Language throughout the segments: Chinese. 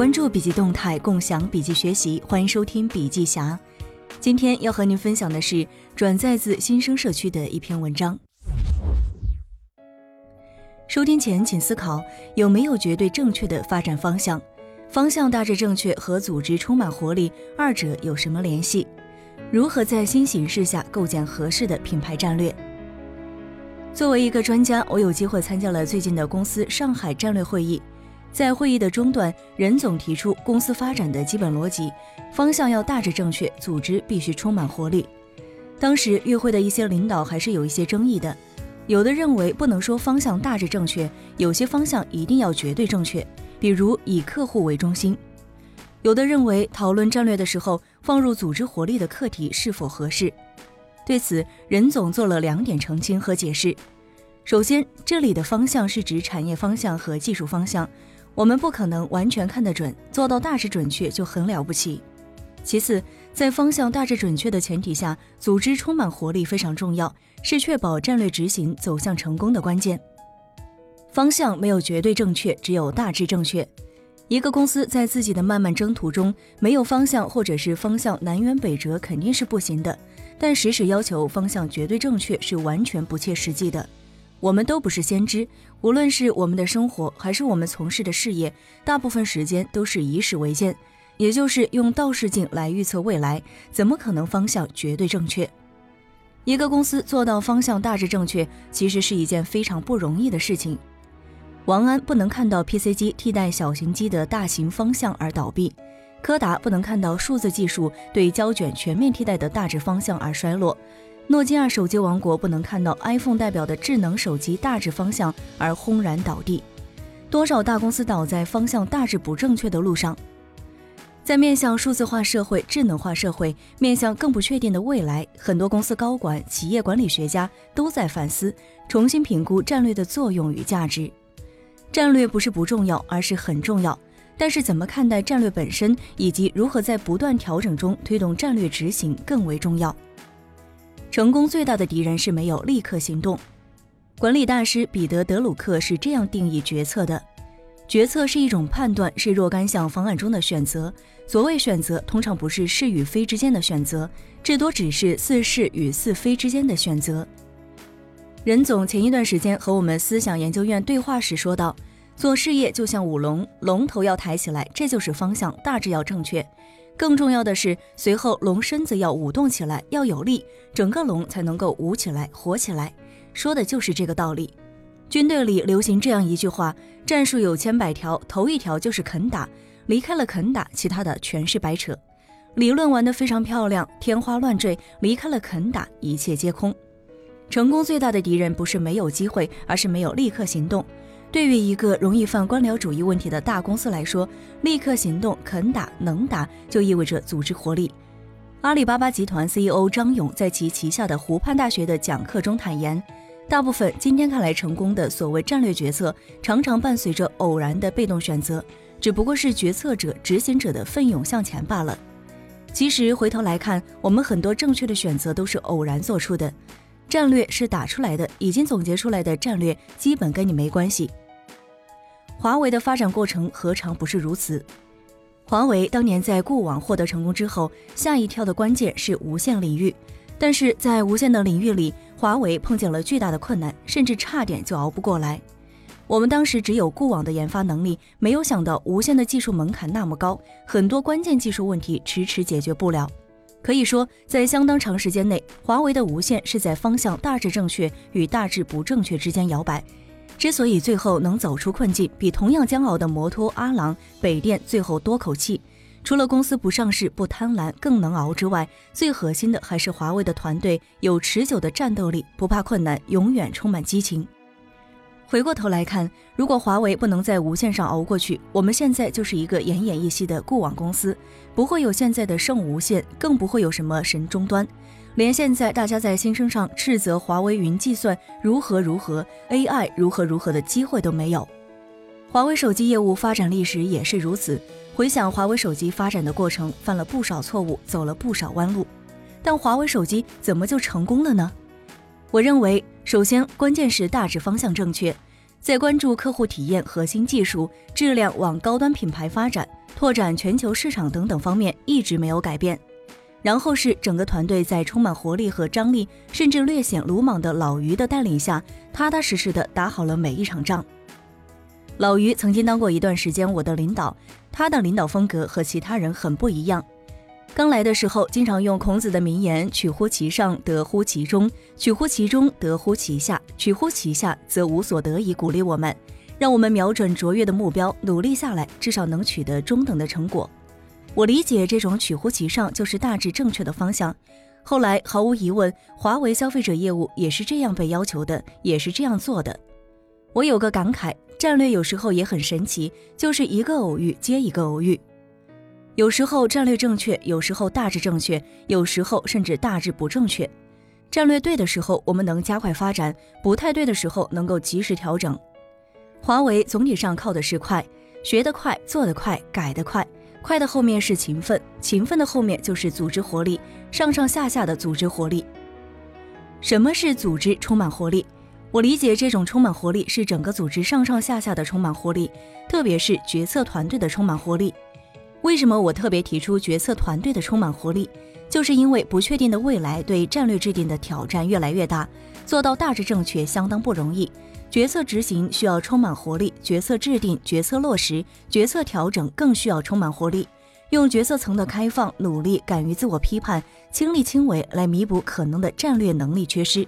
关注笔记动态，共享笔记学习，欢迎收听笔记侠。今天要和您分享的是转载自新生社区的一篇文章。收听前请思考有没有绝对正确的发展方向，方向大致正确和组织充满活力二者有什么联系？如何在新形势下构建合适的品牌战略？作为一个专家，我有机会参加了最近的公司上海战略会议。在会议的中段，任总提出公司发展的基本逻辑，方向要大致正确，组织必须充满活力。当时与会的一些领导还是有一些争议的，有的认为不能说方向大致正确，有些方向一定要绝对正确，比如以客户为中心；有的认为讨论战略的时候放入组织活力的课题是否合适。对此，任总做了两点澄清和解释。首先，这里的方向是指产业方向和技术方向。我们不可能完全看得准，做到大致准确就很了不起。其次，在方向大致准确的前提下，组织充满活力非常重要，是确保战略执行走向成功的关键。方向没有绝对正确，只有大致正确。一个公司在自己的漫漫征途中没有方向，或者是方向南辕北辙，肯定是不行的。但时时要求方向绝对正确，是完全不切实际的。我们都不是先知，无论是我们的生活还是我们从事的事业，大部分时间都是以史为鉴，也就是用倒视镜来预测未来，怎么可能方向绝对正确？一个公司做到方向大致正确，其实是一件非常不容易的事情。王安不能看到 PC 机替代小型机的大型方向而倒闭，柯达不能看到数字技术对胶卷全面替代的大致方向而衰落。诺基亚手机王国不能看到 iPhone 代表的智能手机大致方向而轰然倒地，多少大公司倒在方向大致不正确的路上。在面向数字化社会、智能化社会、面向更不确定的未来，很多公司高管、企业管理学家都在反思，重新评估战略的作用与价值。战略不是不重要，而是很重要。但是怎么看待战略本身，以及如何在不断调整中推动战略执行更为重要。成功最大的敌人是没有立刻行动。管理大师彼得·德鲁克是这样定义决策的：决策是一种判断，是若干项方案中的选择。所谓选择，通常不是是与非之间的选择，至多只是似是与似非之间的选择。任总前一段时间和我们思想研究院对话时说道：“做事业就像舞龙，龙头要抬起来，这就是方向，大致要正确。”更重要的是，随后龙身子要舞动起来，要有力，整个龙才能够舞起来、活起来。说的就是这个道理。军队里流行这样一句话：战术有千百条，头一条就是肯打，离开了肯打，其他的全是白扯。理论玩得非常漂亮，天花乱坠，离开了肯打，一切皆空。成功最大的敌人不是没有机会，而是没有立刻行动。对于一个容易犯官僚主义问题的大公司来说，立刻行动、肯打、能打，就意味着组织活力。阿里巴巴集团 CEO 张勇在其旗下的湖畔大学的讲课中坦言，大部分今天看来成功的所谓战略决策，常常伴随着偶然的被动选择，只不过是决策者、执行者的奋勇向前罢了。其实回头来看，我们很多正确的选择都是偶然做出的。战略是打出来的，已经总结出来的战略基本跟你没关系。华为的发展过程何尝不是如此？华为当年在固网获得成功之后，下一跳的关键是无线领域。但是在无线的领域里，华为碰见了巨大的困难，甚至差点就熬不过来。我们当时只有固网的研发能力，没有想到无线的技术门槛那么高，很多关键技术问题迟迟解决不了。可以说，在相当长时间内，华为的无线是在方向大致正确与大致不正确之间摇摆。之所以最后能走出困境，比同样煎熬的摩托、阿郎、北电最后多口气，除了公司不上市、不贪婪、更能熬之外，最核心的还是华为的团队有持久的战斗力，不怕困难，永远充满激情。回过头来看，如果华为不能在无线上熬过去，我们现在就是一个奄奄一息的固网公司，不会有现在的圣无线，更不会有什么神终端，连现在大家在新生上斥责华为云计算如何如何，AI 如何如何的机会都没有。华为手机业务发展历史也是如此，回想华为手机发展的过程，犯了不少错误，走了不少弯路，但华为手机怎么就成功了呢？我认为。首先，关键是大致方向正确。在关注客户体验、核心技术、质量往高端品牌发展、拓展全球市场等等方面一直没有改变。然后是整个团队在充满活力和张力，甚至略显鲁莽的老于的带领下，踏踏实实的打好了每一场仗。老于曾经当过一段时间我的领导，他的领导风格和其他人很不一样。刚来的时候，经常用孔子的名言“取乎其上，得乎其中；取乎其中，得乎其下；取乎其下，则无所得”以鼓励我们，让我们瞄准卓越的目标，努力下来，至少能取得中等的成果。我理解这种取乎其上就是大致正确的方向。后来毫无疑问，华为消费者业务也是这样被要求的，也是这样做的。我有个感慨，战略有时候也很神奇，就是一个偶遇接一个偶遇。有时候战略正确，有时候大致正确，有时候甚至大致不正确。战略对的时候，我们能加快发展；不太对的时候，能够及时调整。华为总体上靠的是快，学得快，做得快，改得快。快的后面是勤奋，勤奋的后面就是组织活力，上上下下的组织活力。什么是组织充满活力？我理解这种充满活力是整个组织上上下下的充满活力，特别是决策团队的充满活力。为什么我特别提出决策团队的充满活力？就是因为不确定的未来对战略制定的挑战越来越大，做到大致正确相当不容易。决策执行需要充满活力，决策制定、决策落实、决策调整更需要充满活力。用决策层的开放、努力、敢于自我批判、亲力亲为来弥补可能的战略能力缺失。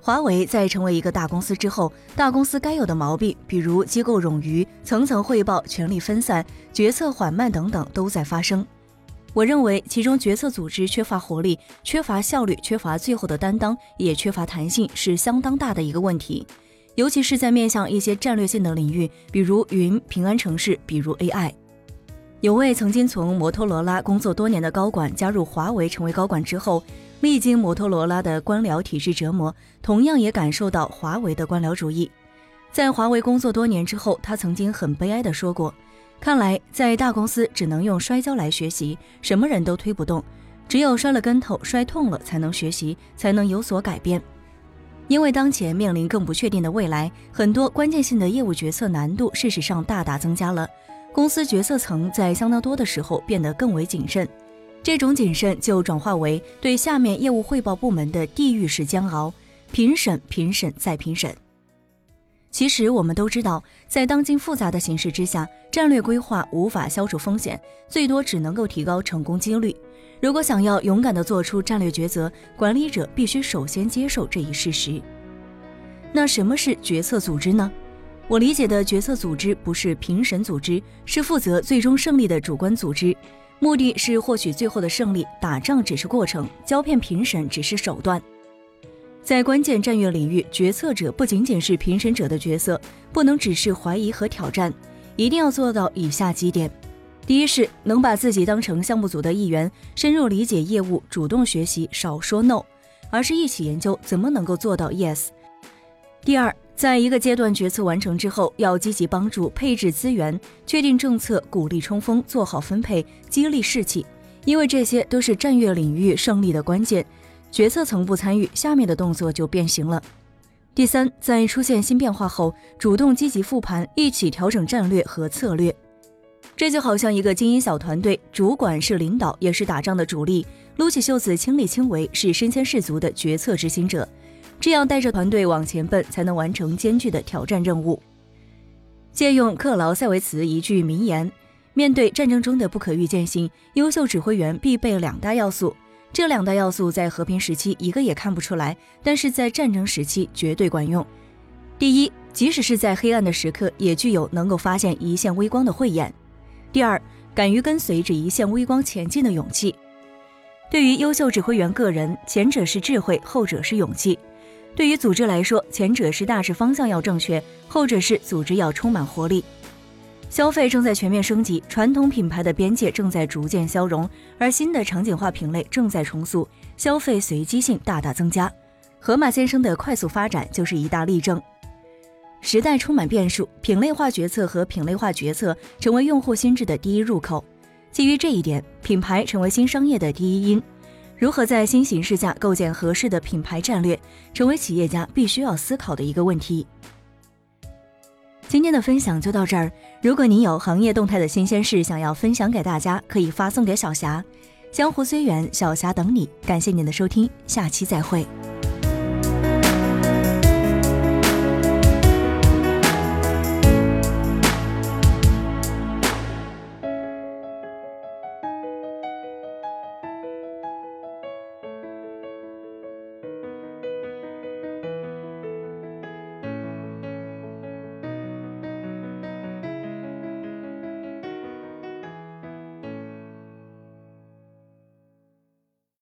华为在成为一个大公司之后，大公司该有的毛病，比如机构冗余、层层汇报、权力分散、决策缓慢等等，都在发生。我认为其中决策组织缺乏活力、缺乏效率、缺乏最后的担当，也缺乏弹性，是相当大的一个问题。尤其是在面向一些战略性的领域，比如云、平安城市，比如 AI。有位曾经从摩托罗拉工作多年的高管加入华为成为高管之后。历经摩托罗拉的官僚体制折磨，同样也感受到华为的官僚主义。在华为工作多年之后，他曾经很悲哀地说过：“看来在大公司只能用摔跤来学习，什么人都推不动，只有摔了跟头、摔痛了，才能学习，才能有所改变。因为当前面临更不确定的未来，很多关键性的业务决策难度事实上大大增加了，公司决策层在相当多的时候变得更为谨慎。”这种谨慎就转化为对下面业务汇报部门的地狱式煎熬，评审、评审再评审。其实我们都知道，在当今复杂的形势之下，战略规划无法消除风险，最多只能够提高成功几率。如果想要勇敢地做出战略抉择，管理者必须首先接受这一事实。那什么是决策组织呢？我理解的决策组织不是评审组织，是负责最终胜利的主观组织。目的是获取最后的胜利，打仗只是过程，胶片评审只是手段。在关键战略领域，决策者不仅仅是评审者的角色，不能只是怀疑和挑战，一定要做到以下几点：第一是能把自己当成项目组的一员，深入理解业务，主动学习，少说 no，而是一起研究怎么能够做到 yes。第二。在一个阶段决策完成之后，要积极帮助配置资源、确定政策、鼓励冲锋、做好分配、激励士气，因为这些都是战略领域胜利的关键。决策层不参与，下面的动作就变形了。第三，在出现新变化后，主动积极复盘，一起调整战略和策略。这就好像一个精英小团队，主管是领导，也是打仗的主力，撸起袖子，亲力亲为，是身先士卒的决策执行者。这样带着团队往前奔，才能完成艰巨的挑战任务。借用克劳塞维茨一句名言：“面对战争中的不可预见性，优秀指挥员必备两大要素。这两大要素在和平时期一个也看不出来，但是在战争时期绝对管用。第一，即使是在黑暗的时刻，也具有能够发现一线微光的慧眼；第二，敢于跟随着一线微光前进的勇气。对于优秀指挥员个人，前者是智慧，后者是勇气。”对于组织来说，前者是大致方向要正确，后者是组织要充满活力。消费正在全面升级，传统品牌的边界正在逐渐消融，而新的场景化品类正在重塑，消费随机性大大增加。盒马先生的快速发展就是一大例证。时代充满变数，品类化决策和品类化决策成为用户心智的第一入口。基于这一点，品牌成为新商业的第一因。如何在新形势下构建合适的品牌战略，成为企业家必须要思考的一个问题。今天的分享就到这儿。如果您有行业动态的新鲜事想要分享给大家，可以发送给小霞。江湖虽远，小霞等你。感谢您的收听，下期再会。